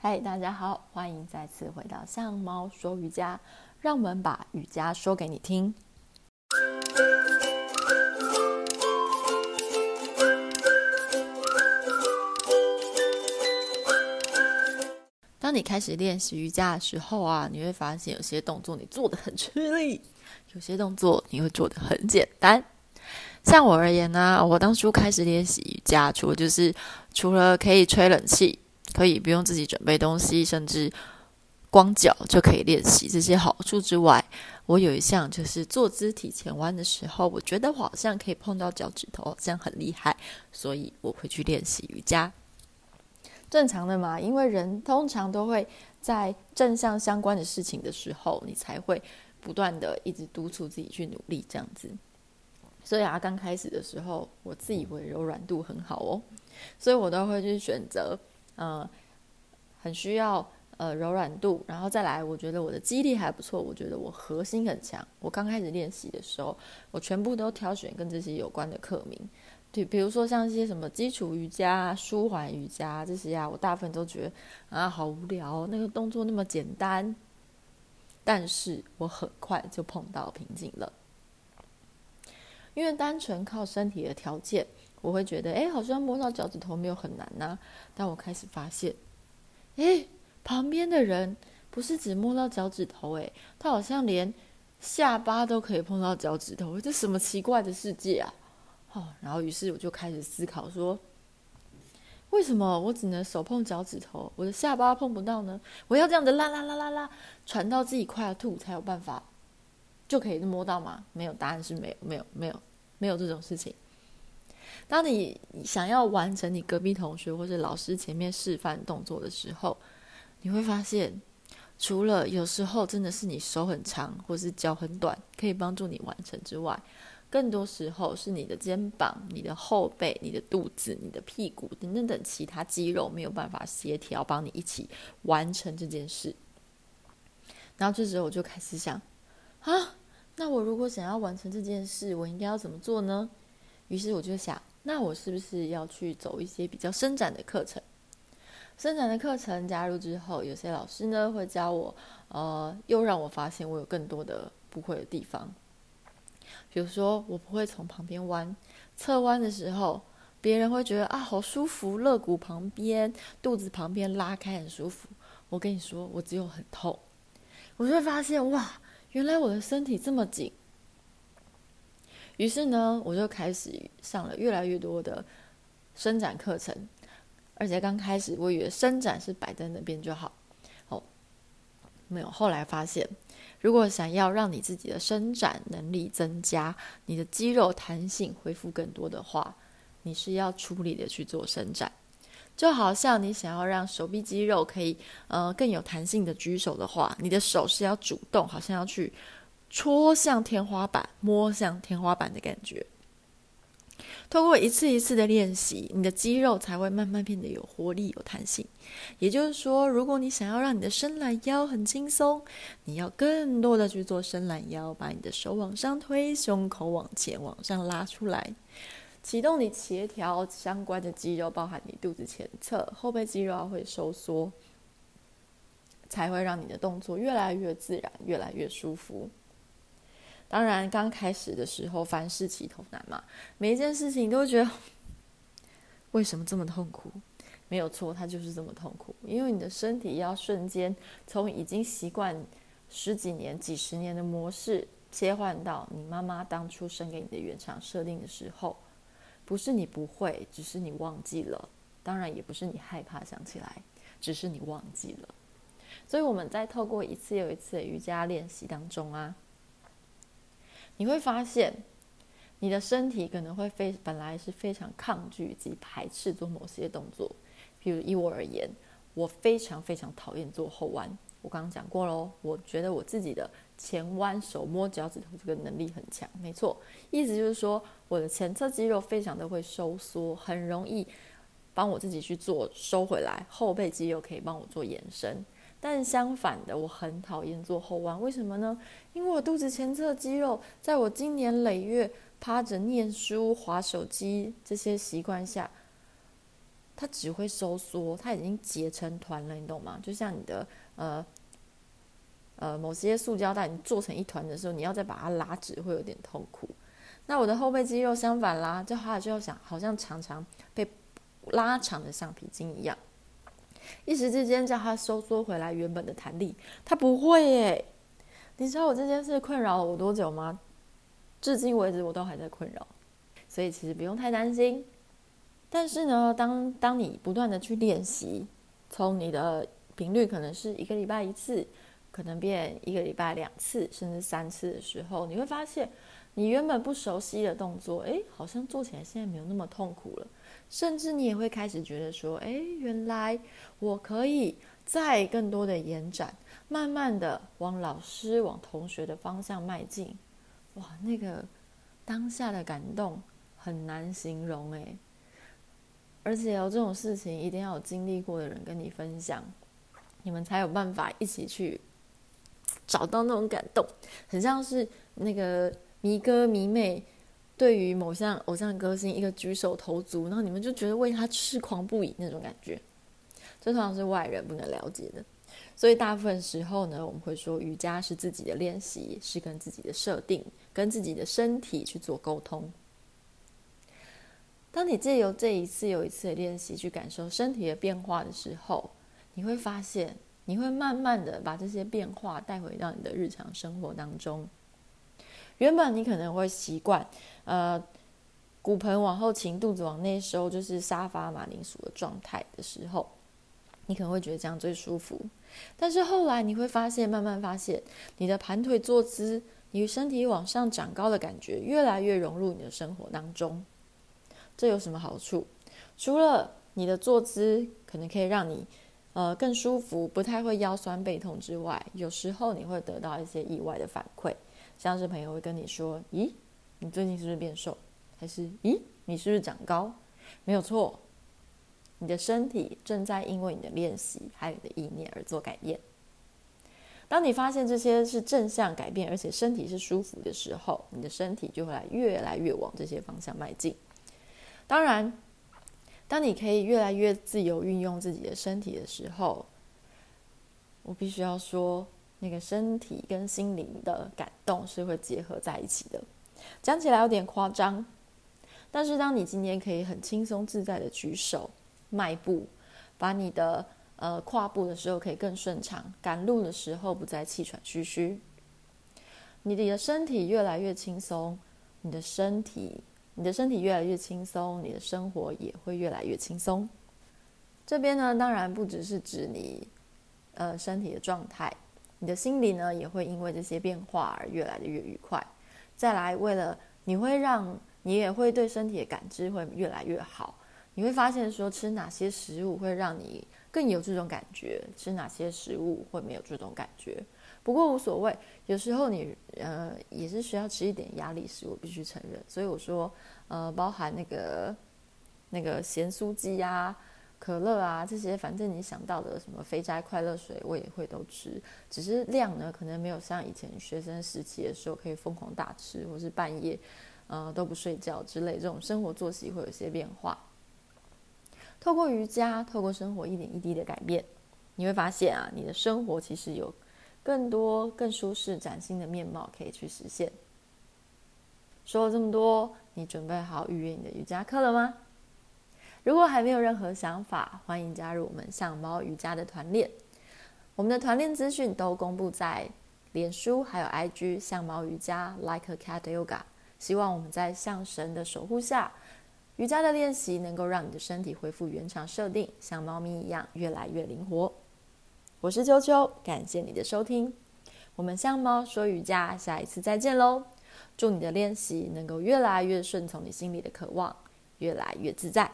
嗨，大家好，欢迎再次回到向猫说瑜伽，让我们把瑜伽说给你听。当你开始练习瑜伽的时候啊，你会发现有些动作你做得很吃力，有些动作你会做得很简单。像我而言呢，我当初开始练习瑜伽，除了就是除了可以吹冷气，可以不用自己准备东西，甚至光脚就可以练习这些好处之外，我有一项就是坐姿体前弯的时候，我觉得我好像可以碰到脚趾头，这样很厉害，所以我会去练习瑜伽。正常的嘛，因为人通常都会在正向相关的事情的时候，你才会不断的一直督促自己去努力，这样子。所以啊，刚开始的时候，我自以为柔软度很好哦，所以我都会去选择，呃，很需要呃柔软度，然后再来，我觉得我的肌力还不错，我觉得我核心很强。我刚开始练习的时候，我全部都挑选跟这些有关的课名，对，比如说像一些什么基础瑜伽、舒缓瑜伽这些啊，我大部分都觉得啊好无聊，那个动作那么简单，但是我很快就碰到瓶颈了。因为单纯靠身体的条件，我会觉得，哎，好像摸到脚趾头没有很难呐、但我开始发现，哎，旁边的人不是只摸到脚趾头，哎，他好像连下巴都可以碰到脚趾头，这什么奇怪的世界啊？哦，然后于是我就开始思考说，为什么我只能手碰脚趾头，我的下巴碰不到呢？我要这样子啦啦啦啦啦，传到自己快要吐才有办法，就可以摸到吗？没有，答案是没有，没有，没有。没有这种事情。当你想要完成你隔壁同学或者老师前面示范动作的时候，你会发现，除了有时候真的是你手很长或是脚很短可以帮助你完成之外，更多时候是你的肩膀、你的后背、你的肚子、你的屁股等等等其他肌肉没有办法协调帮你一起完成这件事。然后这时候我就开始想，啊。那我如果想要完成这件事，我应该要怎么做呢？于是我就想，那我是不是要去走一些比较伸展的课程？伸展的课程加入之后，有些老师呢会教我，呃，又让我发现我有更多的不会的地方。比如说，我不会从旁边弯，侧弯的时候，别人会觉得啊好舒服，肋骨旁边、肚子旁边拉开很舒服。我跟你说，我只有很痛。我就会发现哇。原来我的身体这么紧，于是呢，我就开始上了越来越多的伸展课程，而且刚开始我以为伸展是摆在那边就好，哦，没有。后来发现，如果想要让你自己的伸展能力增加，你的肌肉弹性恢复更多的话，你是要出力的去做伸展。就好像你想要让手臂肌肉可以呃更有弹性的举手的话，你的手是要主动，好像要去戳向天花板、摸向天花板的感觉。通过一次一次的练习，你的肌肉才会慢慢变得有活力、有弹性。也就是说，如果你想要让你的伸懒腰很轻松，你要更多的去做伸懒腰，把你的手往上推，胸口往前往上拉出来。启动你协调相关的肌肉，包含你肚子前侧、后背肌肉会收缩，才会让你的动作越来越自然、越来越舒服。当然，刚开始的时候凡事起头难嘛，每一件事情都会觉得 为什么这么痛苦？没有错，它就是这么痛苦，因为你的身体要瞬间从已经习惯十几年、几十年的模式切换到你妈妈当初生给你的原厂设定的时候。不是你不会，只是你忘记了。当然，也不是你害怕想起来，只是你忘记了。所以我们在透过一次又一次的瑜伽练习当中啊，你会发现，你的身体可能会非本来是非常抗拒及排斥做某些动作。譬如以我而言，我非常非常讨厌做后弯。我刚刚讲过喽，我觉得我自己的前弯手摸脚趾头这个能力很强，没错，意思就是说我的前侧肌肉非常的会收缩，很容易帮我自己去做收回来，后背肌肉可以帮我做延伸。但相反的，我很讨厌做后弯，为什么呢？因为我肚子前侧肌肉，在我经年累月趴着念书、滑手机这些习惯下，它只会收缩，它已经结成团了，你懂吗？就像你的呃呃某些塑胶袋，你做成一团的时候，你要再把它拉直，会有点痛苦。那我的后背肌肉相反啦，就它就想好像常常被拉长的橡皮筋一样，一时之间叫它收缩回来原本的弹力，它不会耶。你知道我这件事困扰了我多久吗？至今为止我都还在困扰，所以其实不用太担心。但是呢，当当你不断的去练习，从你的频率可能是一个礼拜一次，可能变一个礼拜两次，甚至三次的时候，你会发现你原本不熟悉的动作，诶，好像做起来现在没有那么痛苦了。甚至你也会开始觉得说，诶，原来我可以再更多的延展。慢慢的往老师、往同学的方向迈进，哇，那个当下的感动很难形容诶。而且有这种事情，一定要有经历过的人跟你分享，你们才有办法一起去找到那种感动，很像是那个迷哥迷妹对于某项偶像歌星一个举手投足，然后你们就觉得为他痴狂不已那种感觉，这通常是外人不能了解的。所以大部分时候呢，我们会说瑜伽是自己的练习，是跟自己的设定、跟自己的身体去做沟通。当你借由这一次又一次的练习去感受身体的变化的时候，你会发现，你会慢慢的把这些变化带回到你的日常生活当中。原本你可能会习惯，呃，骨盆往后倾，肚子往内收，就是沙发马铃薯的状态的时候。你可能会觉得这样最舒服，但是后来你会发现，慢慢发现，你的盘腿坐姿，你身体往上长高的感觉，越来越融入你的生活当中。这有什么好处？除了你的坐姿可能可以让你，呃，更舒服，不太会腰酸背痛之外，有时候你会得到一些意外的反馈，像是朋友会跟你说：“咦，你最近是不是变瘦？”还是“咦，你是不是长高？”没有错。你的身体正在因为你的练习还有你的意念而做改变。当你发现这些是正向改变，而且身体是舒服的时候，你的身体就会来越来越往这些方向迈进。当然，当你可以越来越自由运用自己的身体的时候，我必须要说，那个身体跟心灵的感动是会结合在一起的。讲起来有点夸张，但是当你今天可以很轻松自在的举手。迈步，把你的呃跨步的时候可以更顺畅，赶路的时候不再气喘吁吁。你的身体越来越轻松，你的身体，你的身体越来越轻松，你的生活也会越来越轻松。这边呢，当然不只是指你呃身体的状态，你的心理呢也会因为这些变化而越来越愉快。再来，为了你会让你也会对身体的感知会越来越好。你会发现，说吃哪些食物会让你更有这种感觉，吃哪些食物会没有这种感觉。不过无所谓，有时候你呃也是需要吃一点压力食物，必须承认。所以我说，呃，包含那个那个咸酥鸡啊、可乐啊这些，反正你想到的什么肥宅快乐水，我也会都吃。只是量呢，可能没有像以前学生时期的时候可以疯狂大吃，或是半夜呃都不睡觉之类，这种生活作息会有些变化。透过瑜伽，透过生活一点一滴的改变，你会发现啊，你的生活其实有更多、更舒适、崭新的面貌可以去实现。说了这么多，你准备好预约你的瑜伽课了吗？如果还没有任何想法，欢迎加入我们相猫瑜伽的团练。我们的团练资讯都公布在脸书还有 IG 相猫瑜伽 Like a Cat Yoga。希望我们在象神的守护下。瑜伽的练习能够让你的身体恢复原厂设定，像猫咪一样越来越灵活。我是秋秋，感谢你的收听。我们象猫说瑜伽，下一次再见喽！祝你的练习能够越来越顺从你心里的渴望，越来越自在。